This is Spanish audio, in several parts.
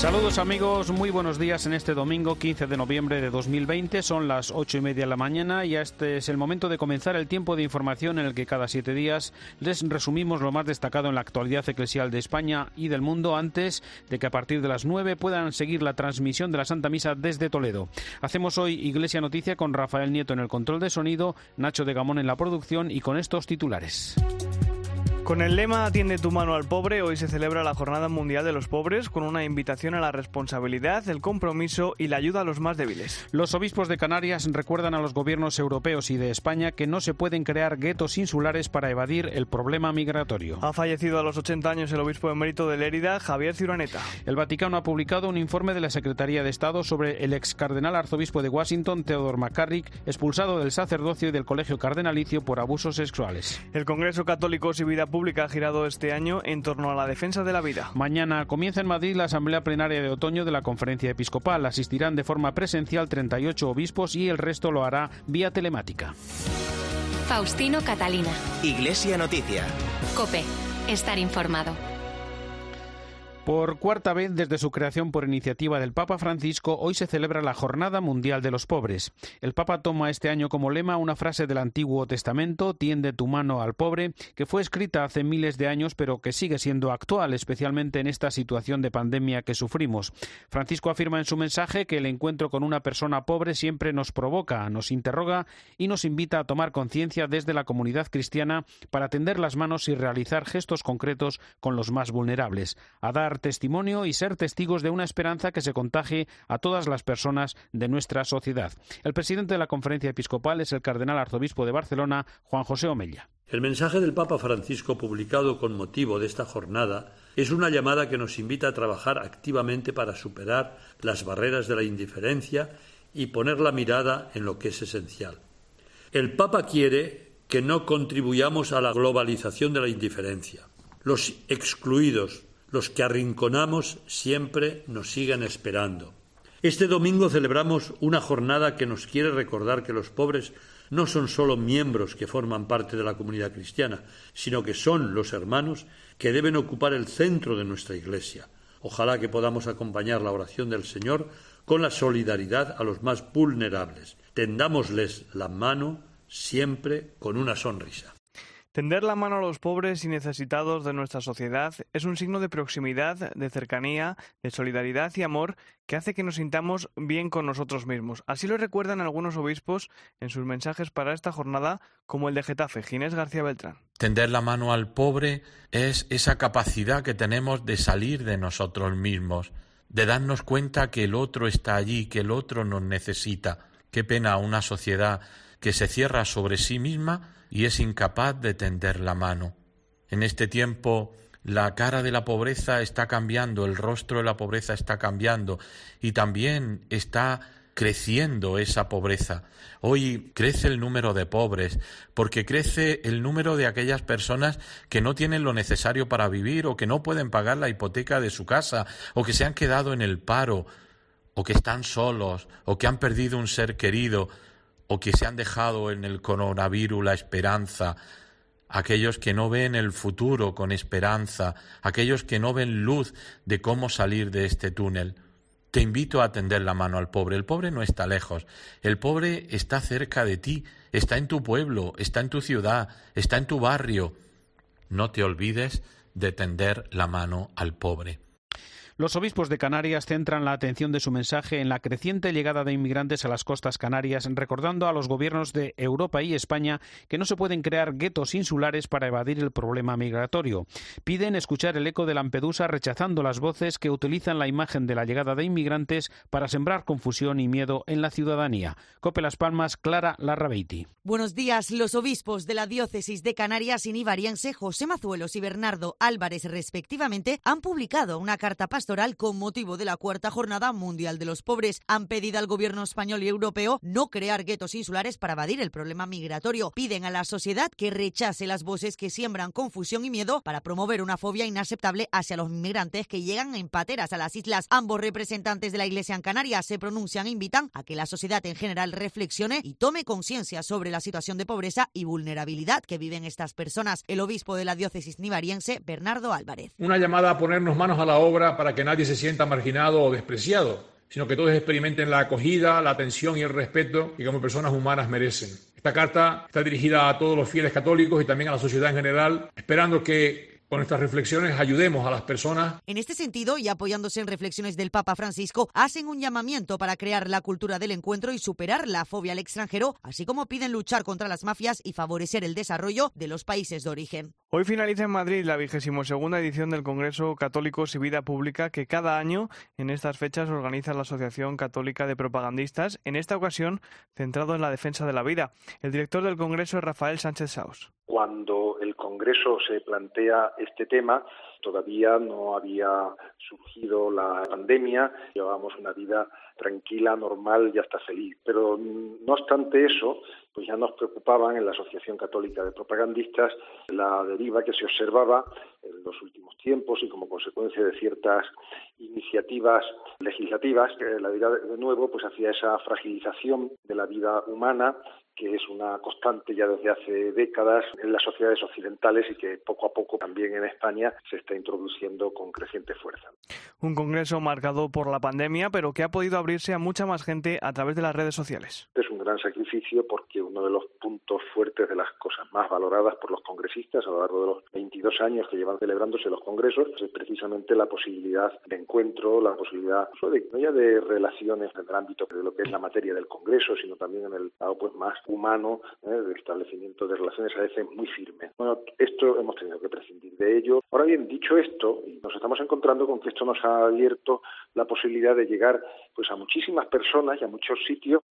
Saludos amigos, muy buenos días en este domingo 15 de noviembre de 2020. Son las ocho y media de la mañana y este es el momento de comenzar el tiempo de información en el que cada siete días les resumimos lo más destacado en la actualidad eclesial de España y del mundo antes de que a partir de las nueve puedan seguir la transmisión de la Santa Misa desde Toledo. Hacemos hoy Iglesia Noticia con Rafael Nieto en el control de sonido, Nacho de Gamón en la producción y con estos titulares. Con el lema Atiende tu mano al pobre, hoy se celebra la Jornada Mundial de los Pobres con una invitación a la responsabilidad, el compromiso y la ayuda a los más débiles. Los obispos de Canarias recuerdan a los gobiernos europeos y de España que no se pueden crear guetos insulares para evadir el problema migratorio. Ha fallecido a los 80 años el obispo emérito de Lérida, Javier Ciuraneta. El Vaticano ha publicado un informe de la Secretaría de Estado sobre el ex cardenal arzobispo de Washington, Theodore McCarrick, expulsado del sacerdocio y del colegio cardenalicio por abusos sexuales. El Congreso Católico y Vida Pública ha girado este año en torno a la defensa de la vida. Mañana comienza en Madrid la Asamblea Plenaria de Otoño de la Conferencia Episcopal. Asistirán de forma presencial 38 obispos y el resto lo hará vía telemática. Faustino Catalina. Iglesia Noticia. Cope. Estar informado. Por cuarta vez desde su creación por iniciativa del Papa Francisco, hoy se celebra la Jornada Mundial de los Pobres. El Papa toma este año como lema una frase del Antiguo Testamento, tiende tu mano al pobre, que fue escrita hace miles de años pero que sigue siendo actual, especialmente en esta situación de pandemia que sufrimos. Francisco afirma en su mensaje que el encuentro con una persona pobre siempre nos provoca, nos interroga y nos invita a tomar conciencia desde la comunidad cristiana para tender las manos y realizar gestos concretos con los más vulnerables, a dar testimonio y ser testigos de una esperanza que se contagie a todas las personas de nuestra sociedad. El presidente de la conferencia episcopal es el cardenal arzobispo de Barcelona, Juan José Omella. El mensaje del Papa Francisco publicado con motivo de esta jornada es una llamada que nos invita a trabajar activamente para superar las barreras de la indiferencia y poner la mirada en lo que es esencial. El Papa quiere que no contribuyamos a la globalización de la indiferencia. Los excluidos, los que arrinconamos siempre nos siguen esperando. Este domingo celebramos una jornada que nos quiere recordar que los pobres no son solo miembros que forman parte de la comunidad cristiana, sino que son los hermanos que deben ocupar el centro de nuestra Iglesia. Ojalá que podamos acompañar la oración del Señor con la solidaridad a los más vulnerables. Tendámosles la mano siempre con una sonrisa. Tender la mano a los pobres y necesitados de nuestra sociedad es un signo de proximidad, de cercanía, de solidaridad y amor que hace que nos sintamos bien con nosotros mismos. Así lo recuerdan algunos obispos en sus mensajes para esta jornada, como el de Getafe, Ginés García Beltrán. Tender la mano al pobre es esa capacidad que tenemos de salir de nosotros mismos, de darnos cuenta que el otro está allí, que el otro nos necesita. Qué pena una sociedad que se cierra sobre sí misma y es incapaz de tender la mano. En este tiempo la cara de la pobreza está cambiando, el rostro de la pobreza está cambiando y también está creciendo esa pobreza. Hoy crece el número de pobres porque crece el número de aquellas personas que no tienen lo necesario para vivir o que no pueden pagar la hipoteca de su casa o que se han quedado en el paro o que están solos o que han perdido un ser querido o que se han dejado en el coronavirus la esperanza, aquellos que no ven el futuro con esperanza, aquellos que no ven luz de cómo salir de este túnel. Te invito a tender la mano al pobre. El pobre no está lejos. El pobre está cerca de ti, está en tu pueblo, está en tu ciudad, está en tu barrio. No te olvides de tender la mano al pobre. Los obispos de Canarias centran la atención de su mensaje en la creciente llegada de inmigrantes a las costas canarias, recordando a los gobiernos de Europa y España que no se pueden crear guetos insulares para evadir el problema migratorio. Piden escuchar el eco de Lampedusa rechazando las voces que utilizan la imagen de la llegada de inmigrantes para sembrar confusión y miedo en la ciudadanía. Cope Las Palmas, Clara Larrabeiti. Buenos días. Los obispos de la diócesis de Canarias y Nivariense, José Mazuelos y Bernardo Álvarez, respectivamente, han publicado una carta pastoral con motivo de la cuarta jornada mundial de los pobres. Han pedido al gobierno español y europeo no crear guetos insulares para evadir el problema migratorio. Piden a la sociedad que rechace las voces que siembran confusión y miedo para promover una fobia inaceptable hacia los inmigrantes que llegan en pateras a las islas. Ambos representantes de la Iglesia en Canarias se pronuncian e invitan a que la sociedad en general reflexione y tome conciencia sobre la situación de pobreza y vulnerabilidad que viven estas personas. El obispo de la diócesis nivariense, Bernardo Álvarez. Una llamada a ponernos manos a la obra para que nadie se sienta marginado o despreciado, sino que todos experimenten la acogida, la atención y el respeto que como personas humanas merecen. Esta carta está dirigida a todos los fieles católicos y también a la sociedad en general, esperando que con estas reflexiones ayudemos a las personas. En este sentido, y apoyándose en reflexiones del Papa Francisco, hacen un llamamiento para crear la cultura del encuentro y superar la fobia al extranjero, así como piden luchar contra las mafias y favorecer el desarrollo de los países de origen. Hoy finaliza en Madrid la vigésimo segunda edición del Congreso Católicos y Vida Pública que cada año en estas fechas organiza la Asociación Católica de Propagandistas, en esta ocasión centrado en la defensa de la vida. El director del Congreso es Rafael Sánchez Saus. Cuando el Congreso se plantea este tema, todavía no había surgido la pandemia, llevábamos una vida tranquila, normal y hasta feliz. Pero no obstante eso, pues ya nos preocupaban en la Asociación Católica de Propagandistas la deriva que se observaba en los últimos tiempos y como consecuencia de ciertas iniciativas legislativas, que la vida de nuevo pues hacía esa fragilización de la vida humana que es una constante ya desde hace décadas en las sociedades occidentales y que poco a poco también en España se está introduciendo con creciente fuerza. Un congreso marcado por la pandemia, pero que ha podido abrirse a mucha más gente a través de las redes sociales. Es un gran sacrificio porque uno de los puntos fuertes de las cosas más valoradas por los congresistas a lo largo de los 22 años que llevan celebrándose los congresos es precisamente la posibilidad de encuentro, la posibilidad no ya de relaciones en el ámbito de lo que es la materia del congreso, sino también en el lado pues más humano, ¿eh? de establecimiento de relaciones a veces muy firmes. Bueno, esto hemos tenido que prescindir de ello. Ahora bien, dicho esto, nos estamos encontrando con que esto nos ha abierto la posibilidad de llegar pues a muchísimas personas y a muchos sitios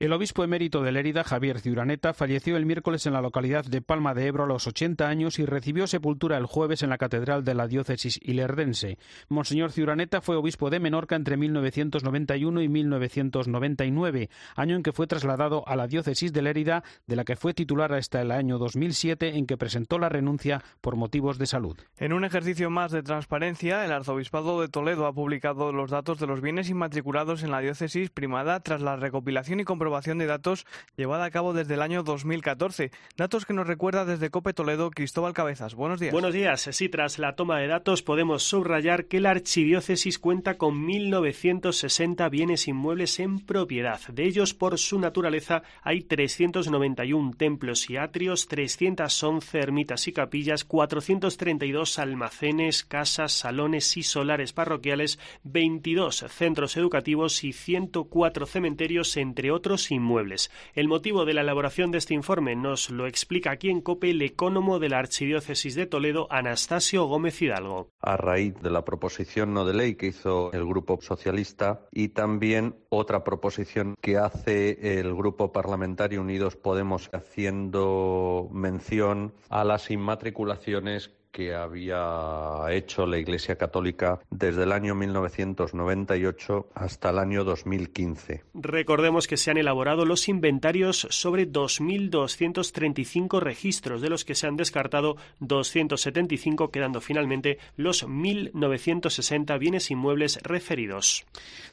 el obispo emérito de Lérida, Javier Ciuraneta, falleció el miércoles en la localidad de Palma de Ebro a los 80 años y recibió sepultura el jueves en la catedral de la diócesis ilerdense. Monseñor Ciuraneta fue obispo de Menorca entre 1991 y 1999, año en que fue trasladado a la diócesis de Lérida, de la que fue titular hasta el año 2007, en que presentó la renuncia por motivos de salud. En un ejercicio más de transparencia, el arzobispado de Toledo ha publicado los datos de los bienes inmatriculados en la diócesis primada tras la recopilación y comprobación de datos llevada a cabo desde el año 2014. Datos que nos recuerda desde Cope Toledo Cristóbal Cabezas. Buenos días. Buenos días. Sí, tras la toma de datos podemos subrayar que la archidiócesis cuenta con 1.960 bienes inmuebles en propiedad. De ellos, por su naturaleza, hay 391 templos y atrios, 311 ermitas y capillas, 432 almacenes, casas, salones y solares parroquiales, 22 centros educativos y 104 cementerios, entre otros inmuebles. El motivo de la elaboración de este informe nos lo explica aquí en COPE el ecónomo de la Archidiócesis de Toledo, Anastasio Gómez Hidalgo. A raíz de la proposición no de ley que hizo el Grupo Socialista y también otra proposición que hace el Grupo Parlamentario Unidos Podemos haciendo mención a las inmatriculaciones que había hecho la Iglesia Católica desde el año 1998 hasta el año 2015. Recordemos que se han elaborado los inventarios sobre 2.235 registros, de los que se han descartado 275, quedando finalmente los 1.960 bienes inmuebles referidos.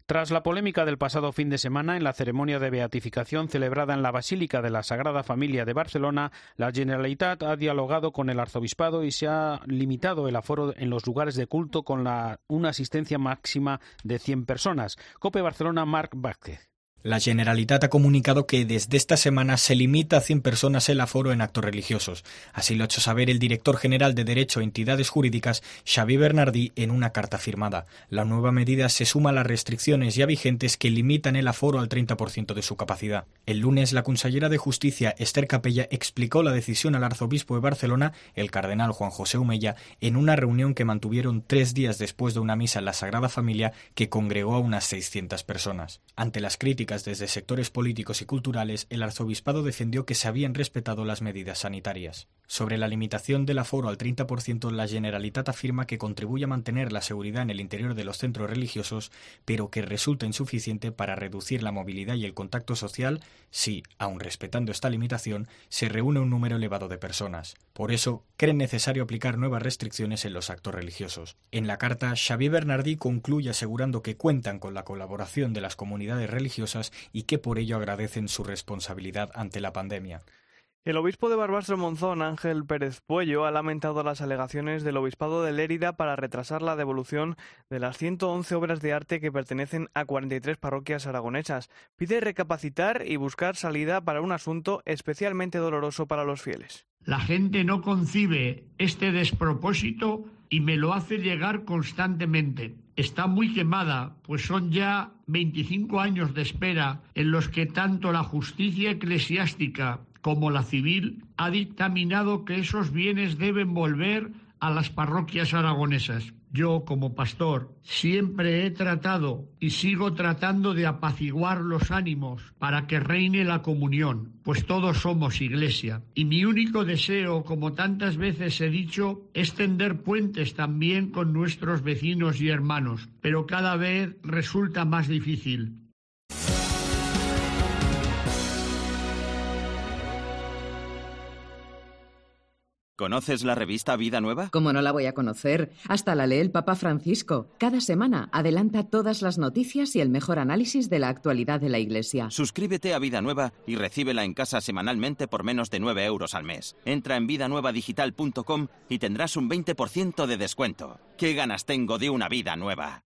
Tras la polémica del pasado fin de semana en la ceremonia de beatificación celebrada en la Basílica de la Sagrada Familia de Barcelona, la Generalitat ha dialogado con el arzobispado y se ha limitado el aforo en los lugares de culto con la, una asistencia máxima de 100 personas. Cope Barcelona, Marc Vázquez. La Generalitat ha comunicado que desde esta semana se limita a 100 personas el aforo en actos religiosos. Así lo ha hecho saber el director general de Derecho e Entidades Jurídicas, Xavi Bernardí, en una carta firmada. La nueva medida se suma a las restricciones ya vigentes que limitan el aforo al 30% de su capacidad. El lunes, la consellera de Justicia, Esther Capella, explicó la decisión al arzobispo de Barcelona, el cardenal Juan José Humella, en una reunión que mantuvieron tres días después de una misa en la Sagrada Familia que congregó a unas 600 personas. Ante las críticas desde sectores políticos y culturales, el arzobispado defendió que se habían respetado las medidas sanitarias. Sobre la limitación del aforo al 30%, la Generalitat afirma que contribuye a mantener la seguridad en el interior de los centros religiosos, pero que resulta insuficiente para reducir la movilidad y el contacto social si, aun respetando esta limitación, se reúne un número elevado de personas. Por eso, creen necesario aplicar nuevas restricciones en los actos religiosos. En la carta, Xavier Bernardí concluye asegurando que cuentan con la colaboración de las comunidades religiosas y que por ello agradecen su responsabilidad ante la pandemia. El obispo de Barbastro Monzón, Ángel Pérez Puello, ha lamentado las alegaciones del obispado de Lérida para retrasar la devolución de las 111 obras de arte que pertenecen a 43 parroquias aragonesas. Pide recapacitar y buscar salida para un asunto especialmente doloroso para los fieles. La gente no concibe este despropósito y me lo hace llegar constantemente. Está muy quemada, pues son ya 25 años de espera en los que tanto la justicia eclesiástica como la civil, ha dictaminado que esos bienes deben volver a las parroquias aragonesas. Yo, como pastor, siempre he tratado y sigo tratando de apaciguar los ánimos para que reine la comunión, pues todos somos iglesia. Y mi único deseo, como tantas veces he dicho, es tender puentes también con nuestros vecinos y hermanos, pero cada vez resulta más difícil. ¿Conoces la revista Vida Nueva? ¿Cómo no la voy a conocer? Hasta la lee el Papa Francisco. Cada semana adelanta todas las noticias y el mejor análisis de la actualidad de la Iglesia. Suscríbete a Vida Nueva y recíbela en casa semanalmente por menos de 9 euros al mes. Entra en vidanuevadigital.com y tendrás un 20% de descuento. ¿Qué ganas tengo de una vida nueva?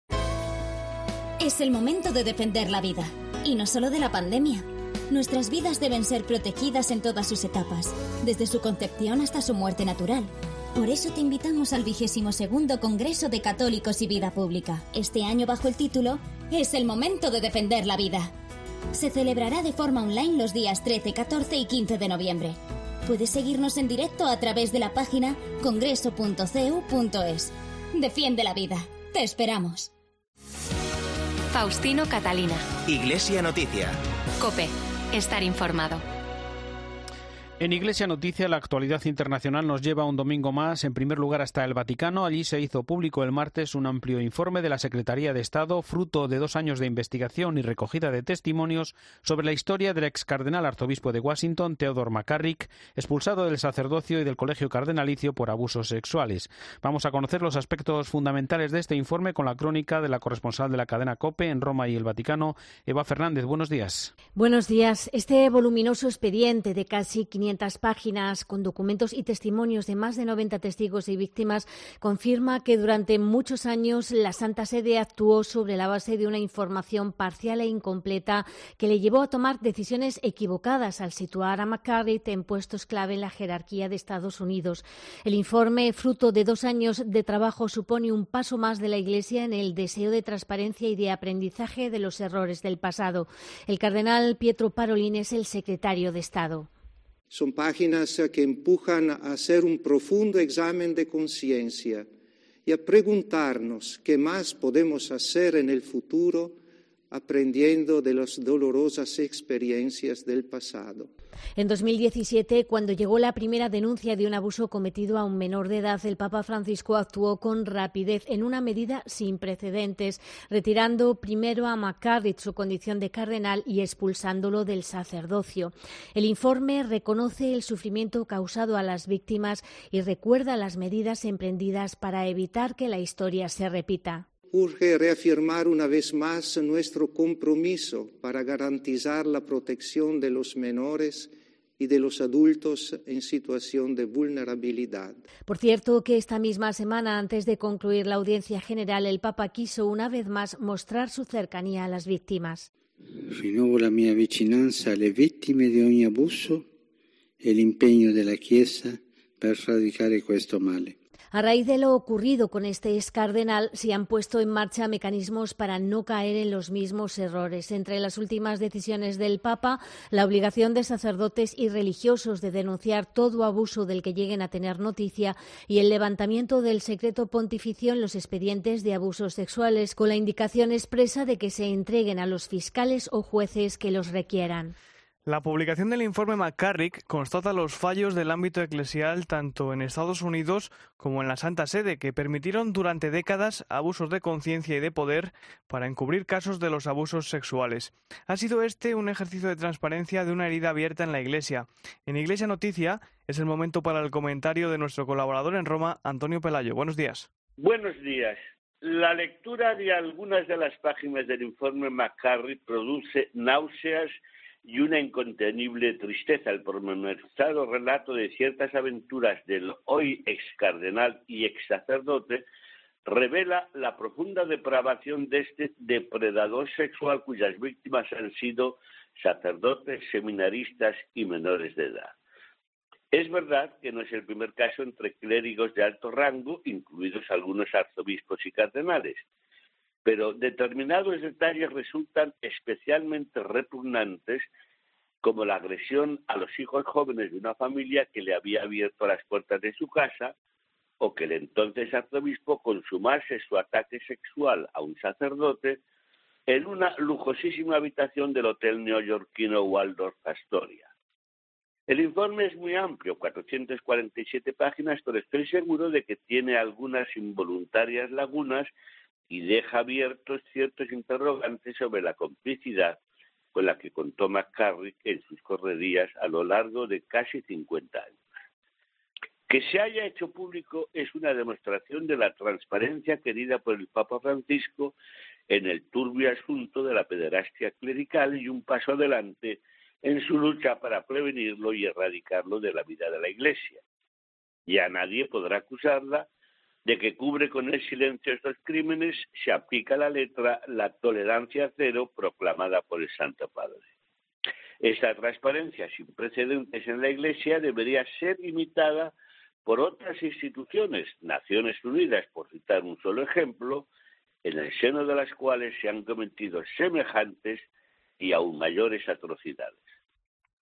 Es el momento de defender la vida. Y no solo de la pandemia. Nuestras vidas deben ser protegidas en todas sus etapas, desde su concepción hasta su muerte natural. Por eso te invitamos al vigésimo segundo Congreso de Católicos y Vida Pública. Este año bajo el título Es el momento de defender la vida. Se celebrará de forma online los días 13, 14 y 15 de noviembre. Puedes seguirnos en directo a través de la página congreso.cu.es. Defiende la vida. Te esperamos. Faustino Catalina. Iglesia Noticia. Cope estar informado. En Iglesia Noticia, la actualidad internacional nos lleva un domingo más, en primer lugar, hasta el Vaticano. Allí se hizo público el martes un amplio informe de la Secretaría de Estado, fruto de dos años de investigación y recogida de testimonios sobre la historia del ex cardenal arzobispo de Washington, Theodore McCarrick, expulsado del sacerdocio y del colegio cardenalicio por abusos sexuales. Vamos a conocer los aspectos fundamentales de este informe con la crónica de la corresponsal de la cadena COPE en Roma y el Vaticano, Eva Fernández. Buenos días. Buenos días. Este voluminoso expediente de casi 500 páginas con documentos y testimonios de más de 90 testigos y víctimas confirma que durante muchos años la Santa Sede actuó sobre la base de una información parcial e incompleta que le llevó a tomar decisiones equivocadas al situar a McCarrick en puestos clave en la jerarquía de Estados Unidos. El informe, fruto de dos años de trabajo, supone un paso más de la Iglesia en el deseo de transparencia y de aprendizaje de los errores del pasado. El cardenal Pietro Parolin es el secretario de Estado. Son páginas que empujan a hacer un profundo examen de conciencia y a preguntarnos qué más podemos hacer en el futuro aprendiendo de las dolorosas experiencias del pasado. En 2017, cuando llegó la primera denuncia de un abuso cometido a un menor de edad, el Papa Francisco actuó con rapidez en una medida sin precedentes, retirando primero a McCarrick su condición de cardenal y expulsándolo del sacerdocio. El informe reconoce el sufrimiento causado a las víctimas y recuerda las medidas emprendidas para evitar que la historia se repita urge reafirmar una vez más nuestro compromiso para garantizar la protección de los menores y de los adultos en situación de vulnerabilidad. Por cierto, que esta misma semana, antes de concluir la audiencia general, el Papa quiso una vez más mostrar su cercanía a las víctimas. Rinnovo la mia vicinanza alle vittime di ogni abuso e l'impegno della Chiesa per erradicare questo male. A raíz de lo ocurrido con este ex cardenal, se han puesto en marcha mecanismos para no caer en los mismos errores. Entre las últimas decisiones del Papa, la obligación de sacerdotes y religiosos de denunciar todo abuso del que lleguen a tener noticia y el levantamiento del secreto pontificio en los expedientes de abusos sexuales, con la indicación expresa de que se entreguen a los fiscales o jueces que los requieran. La publicación del informe McCarrick constata los fallos del ámbito eclesial tanto en Estados Unidos como en la Santa Sede, que permitieron durante décadas abusos de conciencia y de poder para encubrir casos de los abusos sexuales. Ha sido este un ejercicio de transparencia de una herida abierta en la Iglesia. En Iglesia Noticia es el momento para el comentario de nuestro colaborador en Roma, Antonio Pelayo. Buenos días. Buenos días. La lectura de algunas de las páginas del informe McCarrick produce náuseas y una incontenible tristeza el pormenorizado relato de ciertas aventuras del hoy ex cardenal y ex sacerdote revela la profunda depravación de este depredador sexual cuyas víctimas han sido sacerdotes, seminaristas y menores de edad. Es verdad que no es el primer caso entre clérigos de alto rango, incluidos algunos arzobispos y cardenales, pero determinados detalles resultan especialmente repugnantes, como la agresión a los hijos jóvenes de una familia que le había abierto las puertas de su casa, o que el entonces arzobispo consumase su ataque sexual a un sacerdote en una lujosísima habitación del hotel neoyorquino Waldorf Astoria. El informe es muy amplio, 447 páginas, pero estoy seguro de que tiene algunas involuntarias lagunas y deja abiertos ciertos interrogantes sobre la complicidad con la que contó McCarrick en sus correrías a lo largo de casi 50 años. Que se haya hecho público es una demostración de la transparencia querida por el Papa Francisco en el turbio asunto de la pederastia clerical y un paso adelante en su lucha para prevenirlo y erradicarlo de la vida de la Iglesia. Ya nadie podrá acusarla de que cubre con el silencio estos crímenes, se aplica la letra la tolerancia cero proclamada por el Santo Padre. Esta transparencia sin precedentes en la Iglesia debería ser imitada por otras instituciones, Naciones Unidas, por citar un solo ejemplo, en el seno de las cuales se han cometido semejantes y aún mayores atrocidades.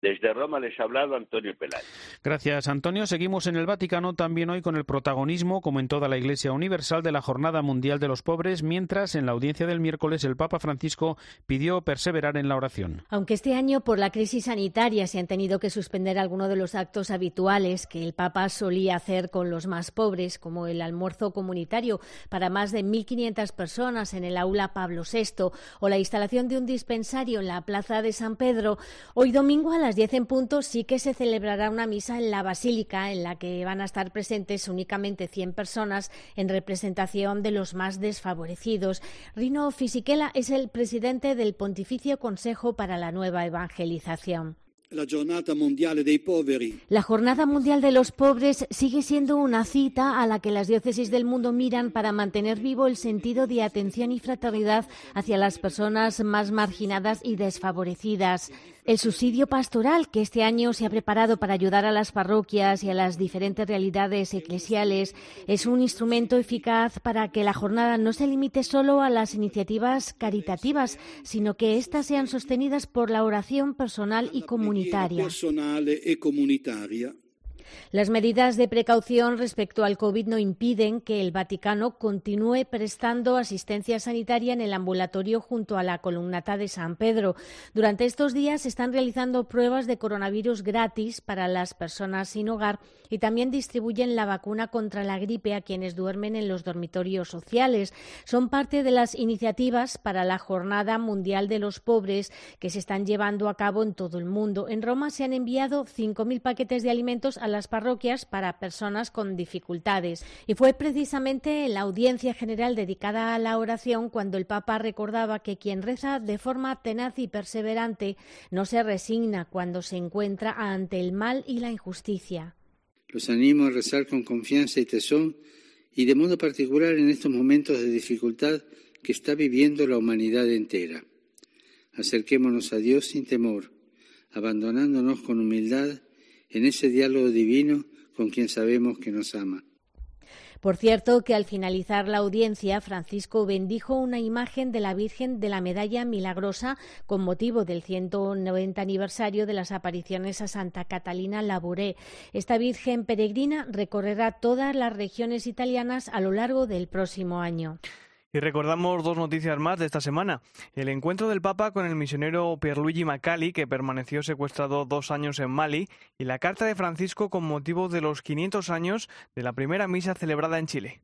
Desde Roma les ha hablado Antonio Pelayo. Gracias, Antonio. Seguimos en el Vaticano también hoy con el protagonismo, como en toda la Iglesia Universal, de la Jornada Mundial de los Pobres, mientras en la audiencia del miércoles el Papa Francisco pidió perseverar en la oración. Aunque este año, por la crisis sanitaria, se han tenido que suspender algunos de los actos habituales que el Papa solía hacer con los más pobres, como el almuerzo comunitario para más de 1.500 personas en el aula Pablo VI o la instalación de un dispensario en la Plaza de San Pedro, hoy domingo a las 10 en punto sí que se celebrará una misa en la Basílica en la que van a estar presentes únicamente 100 personas en representación de los más desfavorecidos. Rino Fisichella es el presidente del Pontificio Consejo para la Nueva Evangelización. La Jornada Mundial dei Poveri. La Jornada Mundial de los Pobres sigue siendo una cita a la que las diócesis del mundo miran para mantener vivo el sentido de atención y fraternidad hacia las personas más marginadas y desfavorecidas. El subsidio pastoral, que este año se ha preparado para ayudar a las parroquias y a las diferentes realidades eclesiales, es un instrumento eficaz para que la jornada no se limite solo a las iniciativas caritativas, sino que éstas sean sostenidas por la oración personal y comunitaria. Las medidas de precaución respecto al COVID no impiden que el Vaticano continúe prestando asistencia sanitaria en el ambulatorio junto a la columnata de San Pedro. Durante estos días se están realizando pruebas de coronavirus gratis para las personas sin hogar y también distribuyen la vacuna contra la gripe a quienes duermen en los dormitorios sociales. Son parte de las iniciativas para la Jornada Mundial de los Pobres que se están llevando a cabo en todo el mundo. En Roma se han enviado 5.000 paquetes de alimentos a las parroquias para personas con dificultades. Y fue precisamente en la audiencia general dedicada a la oración cuando el Papa recordaba que quien reza de forma tenaz y perseverante no se resigna cuando se encuentra ante el mal y la injusticia. Los animo a rezar con confianza y tesón y de modo particular en estos momentos de dificultad que está viviendo la humanidad entera. Acerquémonos a Dios sin temor, abandonándonos con humildad en ese diálogo divino con quien sabemos que nos ama. Por cierto, que al finalizar la audiencia, Francisco bendijo una imagen de la Virgen de la Medalla Milagrosa con motivo del 190 aniversario de las apariciones a Santa Catalina Labouré. Esta Virgen peregrina recorrerá todas las regiones italianas a lo largo del próximo año. Y recordamos dos noticias más de esta semana. El encuentro del Papa con el misionero Pierluigi Macali, que permaneció secuestrado dos años en Mali, y la carta de Francisco con motivo de los 500 años de la primera misa celebrada en Chile.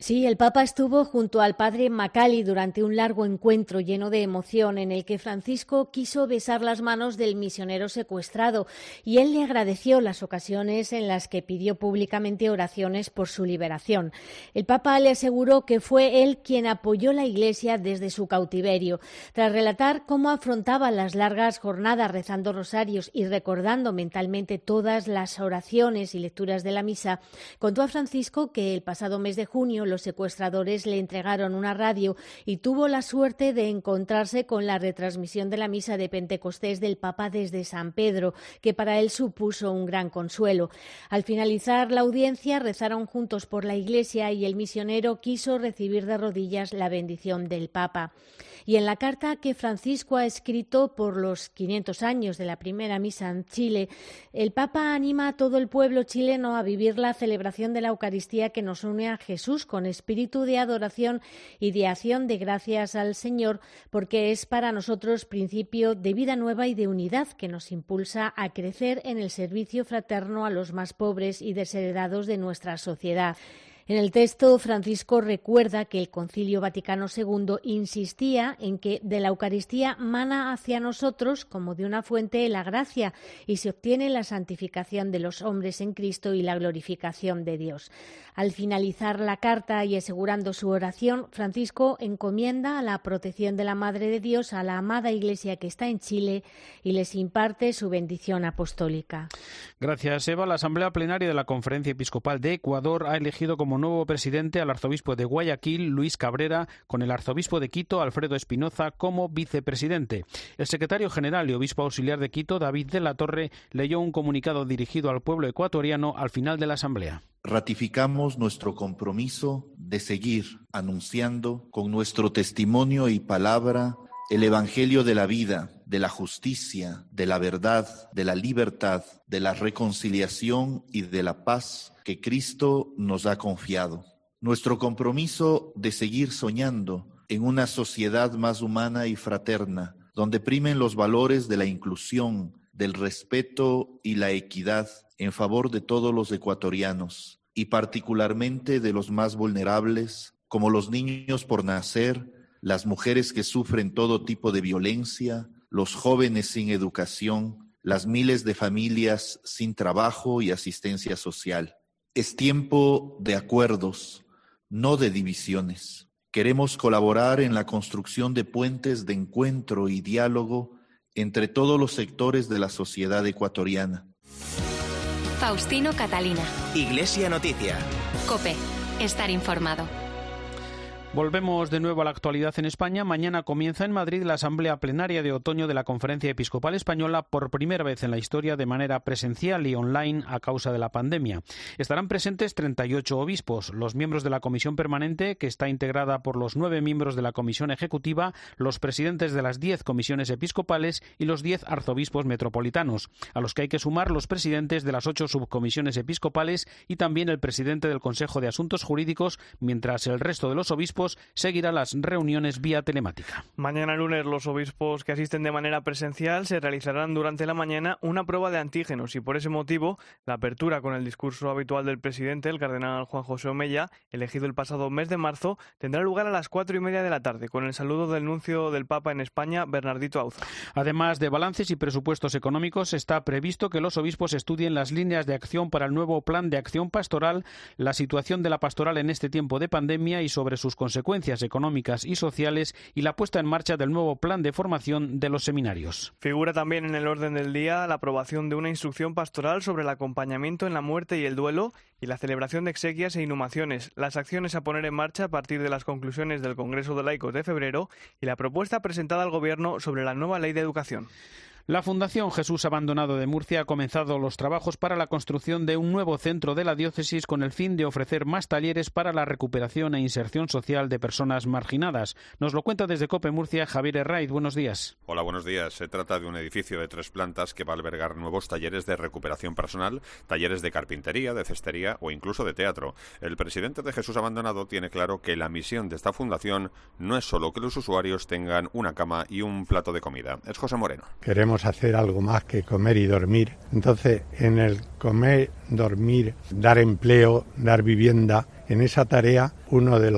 Sí, el Papa estuvo junto al padre Macali durante un largo encuentro lleno de emoción en el que Francisco quiso besar las manos del misionero secuestrado y él le agradeció las ocasiones en las que pidió públicamente oraciones por su liberación. El Papa le aseguró que fue él quien apoyó la Iglesia desde su cautiverio. Tras relatar cómo afrontaba las largas jornadas rezando rosarios y recordando mentalmente todas las oraciones y lecturas de la misa, contó a Francisco que el pasado mes de junio los secuestradores le entregaron una radio y tuvo la suerte de encontrarse con la retransmisión de la misa de Pentecostés del Papa desde San Pedro, que para él supuso un gran consuelo. Al finalizar la audiencia rezaron juntos por la iglesia y el misionero quiso recibir de rodillas la bendición del Papa. Y en la carta que Francisco ha escrito por los 500 años de la primera misa en Chile, el Papa anima a todo el pueblo chileno a vivir la celebración de la Eucaristía que nos une a Jesús con espíritu de adoración y de acción de gracias al Señor, porque es para nosotros principio de vida nueva y de unidad que nos impulsa a crecer en el servicio fraterno a los más pobres y desheredados de nuestra sociedad. En el texto, Francisco recuerda que el Concilio Vaticano II insistía en que de la Eucaristía mana hacia nosotros como de una fuente la gracia y se obtiene la santificación de los hombres en Cristo y la glorificación de Dios. Al finalizar la carta y asegurando su oración, Francisco encomienda a la protección de la Madre de Dios a la amada Iglesia que está en Chile y les imparte su bendición apostólica. Gracias, Eva. La Asamblea Plenaria de la Conferencia Episcopal de Ecuador ha elegido como nuevo presidente al arzobispo de Guayaquil, Luis Cabrera, con el arzobispo de Quito, Alfredo Espinoza, como vicepresidente. El secretario general y obispo auxiliar de Quito, David de la Torre, leyó un comunicado dirigido al pueblo ecuatoriano al final de la Asamblea. Ratificamos nuestro compromiso de seguir anunciando con nuestro testimonio y palabra el Evangelio de la vida, de la justicia, de la verdad, de la libertad, de la reconciliación y de la paz que Cristo nos ha confiado. Nuestro compromiso de seguir soñando en una sociedad más humana y fraterna, donde primen los valores de la inclusión, del respeto y la equidad en favor de todos los ecuatorianos y particularmente de los más vulnerables, como los niños por nacer, las mujeres que sufren todo tipo de violencia, los jóvenes sin educación, las miles de familias sin trabajo y asistencia social. Es tiempo de acuerdos, no de divisiones. Queremos colaborar en la construcción de puentes de encuentro y diálogo entre todos los sectores de la sociedad ecuatoriana. Faustino Catalina. Iglesia Noticia. Cope. Estar informado. Volvemos de nuevo a la actualidad en España. Mañana comienza en Madrid la Asamblea Plenaria de Otoño de la Conferencia Episcopal Española por primera vez en la historia de manera presencial y online a causa de la pandemia. Estarán presentes 38 obispos, los miembros de la Comisión Permanente, que está integrada por los nueve miembros de la Comisión Ejecutiva, los presidentes de las diez comisiones episcopales y los diez arzobispos metropolitanos, a los que hay que sumar los presidentes de las ocho subcomisiones episcopales y también el presidente del Consejo de Asuntos Jurídicos, mientras el resto de los obispos seguirá las reuniones vía telemática. Mañana lunes los obispos que asisten de manera presencial se realizarán durante la mañana una prueba de antígenos y por ese motivo la apertura con el discurso habitual del presidente, el cardenal Juan José Omeya, elegido el pasado mes de marzo, tendrá lugar a las cuatro y media de la tarde con el saludo del nuncio del Papa en España, Bernardito Auza. Además de balances y presupuestos económicos, está previsto que los obispos estudien las líneas de acción para el nuevo plan de acción pastoral, la situación de la pastoral en este tiempo de pandemia y sobre sus consecuencias consecuencias económicas y sociales y la puesta en marcha del nuevo plan de formación de los seminarios. Figura también en el orden del día la aprobación de una instrucción pastoral sobre el acompañamiento en la muerte y el duelo y la celebración de exequias e inhumaciones, las acciones a poner en marcha a partir de las conclusiones del Congreso de Laicos de febrero y la propuesta presentada al Gobierno sobre la nueva ley de educación. La Fundación Jesús Abandonado de Murcia ha comenzado los trabajos para la construcción de un nuevo centro de la diócesis con el fin de ofrecer más talleres para la recuperación e inserción social de personas marginadas. Nos lo cuenta desde Cope Murcia Javier Herraiz. Buenos días. Hola, buenos días. Se trata de un edificio de tres plantas que va a albergar nuevos talleres de recuperación personal, talleres de carpintería, de cestería o incluso de teatro. El presidente de Jesús Abandonado tiene claro que la misión de esta fundación no es solo que los usuarios tengan una cama y un plato de comida. Es José Moreno. Queremos hacer algo más que comer y dormir. Entonces, en el comer, dormir, dar empleo, dar vivienda, en esa tarea, uno de,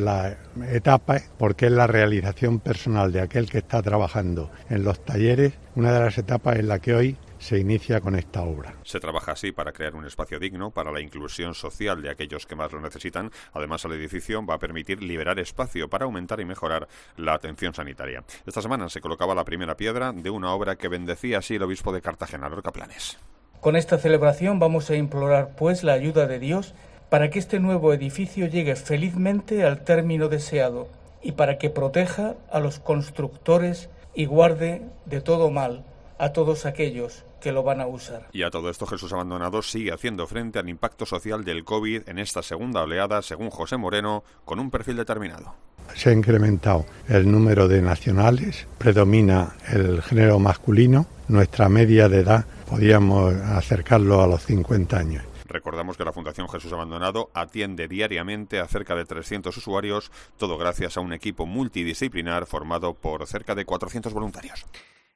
las etapas, porque es la realización personal de aquel que está trabajando en los talleres, una de las etapas en la que hoy se inicia con esta obra. Se trabaja así para crear un espacio digno para la inclusión social de aquellos que más lo necesitan. Además, el edificio va a permitir liberar espacio para aumentar y mejorar la atención sanitaria. Esta semana se colocaba la primera piedra de una obra que bendecía así el obispo de Cartagena, Lorca Planes. Con esta celebración vamos a implorar, pues, la ayuda de Dios para que este nuevo edificio llegue felizmente al término deseado y para que proteja a los constructores y guarde de todo mal a todos aquellos que lo van a usar. Y a todo esto Jesús Abandonado sigue haciendo frente al impacto social del COVID en esta segunda oleada, según José Moreno, con un perfil determinado. Se ha incrementado el número de nacionales, predomina el género masculino, nuestra media de edad podíamos acercarlo a los 50 años. Recordamos que la Fundación Jesús Abandonado atiende diariamente a cerca de 300 usuarios, todo gracias a un equipo multidisciplinar formado por cerca de 400 voluntarios.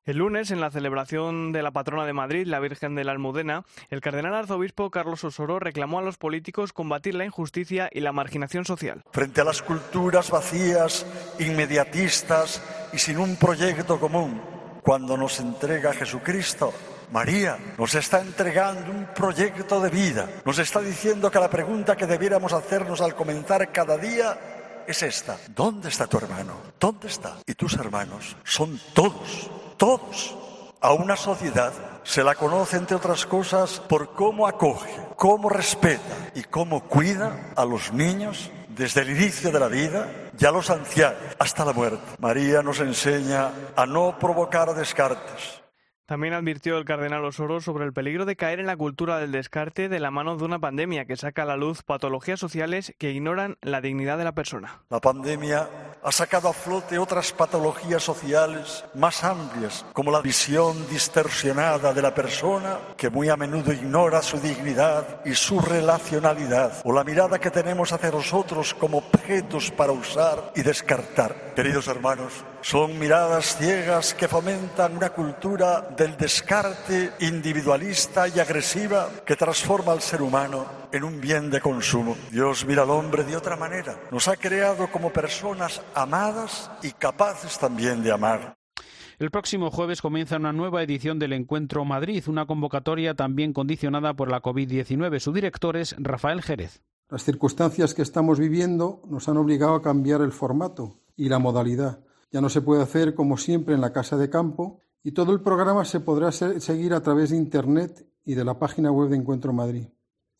El lunes, en la celebración de la patrona de Madrid, la Virgen de la Almudena, el cardenal arzobispo Carlos Osoro reclamó a los políticos combatir la injusticia y la marginación social. Frente a las culturas vacías, inmediatistas y sin un proyecto común, cuando nos entrega Jesucristo, María nos está entregando un proyecto de vida. Nos está diciendo que la pregunta que debiéramos hacernos al comenzar cada día es esta. ¿Dónde está tu hermano? ¿Dónde está? Y tus hermanos son todos todos. A una sociedad se la conoce, entre otras cosas, por cómo acoge, cómo respeta y cómo cuida a los niños desde el inicio de la vida y a los ancianos hasta la muerte. María nos enseña a no provocar descartes, también advirtió el cardenal Osoro sobre el peligro de caer en la cultura del descarte de la mano de una pandemia que saca a la luz patologías sociales que ignoran la dignidad de la persona. La pandemia ha sacado a flote otras patologías sociales más amplias, como la visión distorsionada de la persona que muy a menudo ignora su dignidad y su relacionalidad, o la mirada que tenemos hacia nosotros como objetos para usar y descartar. Queridos hermanos, son miradas ciegas que fomentan una cultura del descarte individualista y agresiva que transforma al ser humano en un bien de consumo. Dios mira al hombre de otra manera. Nos ha creado como personas amadas y capaces también de amar. El próximo jueves comienza una nueva edición del Encuentro Madrid, una convocatoria también condicionada por la COVID-19. Su director es Rafael Jerez. Las circunstancias que estamos viviendo nos han obligado a cambiar el formato y la modalidad ya no se puede hacer como siempre en la casa de campo y todo el programa se podrá seguir a través de Internet y de la página web de Encuentro Madrid.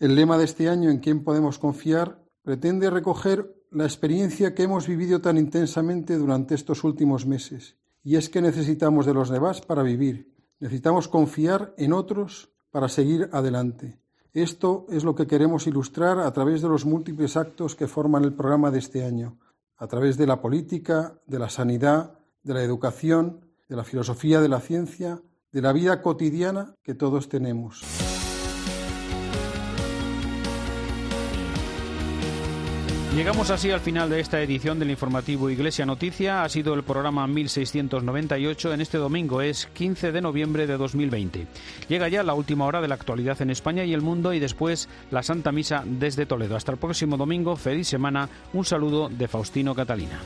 El lema de este año, En quién podemos confiar, pretende recoger la experiencia que hemos vivido tan intensamente durante estos últimos meses. Y es que necesitamos de los demás para vivir. Necesitamos confiar en otros para seguir adelante. Esto es lo que queremos ilustrar a través de los múltiples actos que forman el programa de este año a través de la política, de la sanidad, de la educación, de la filosofía de la ciencia, de la vida cotidiana que todos tenemos. Llegamos así al final de esta edición del informativo Iglesia Noticia. Ha sido el programa 1698 en este domingo, es 15 de noviembre de 2020. Llega ya la última hora de la actualidad en España y el mundo y después la Santa Misa desde Toledo. Hasta el próximo domingo, feliz semana. Un saludo de Faustino Catalina.